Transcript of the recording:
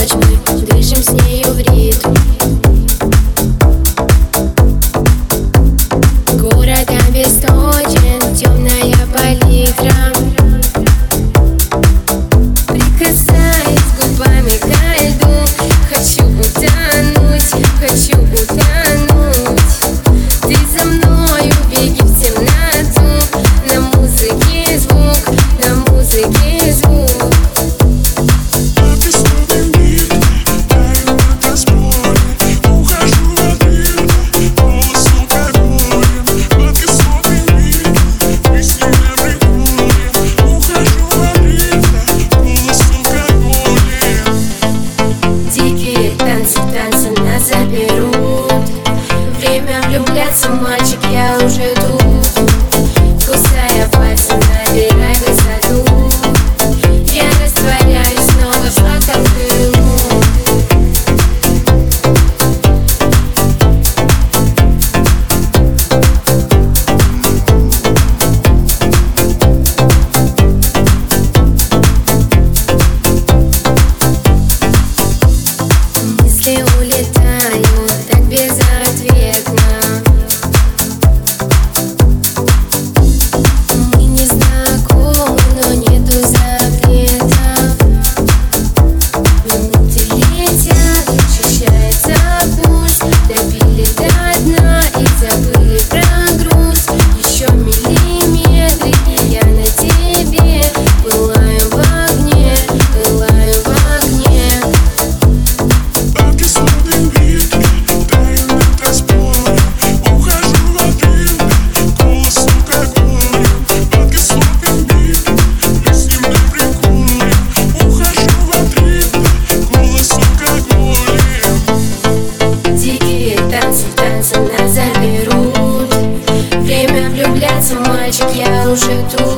дышим с нею в ритм. Города без so much. танцы, танцы нас заберут Время влюбляться, мальчик, я уже тут.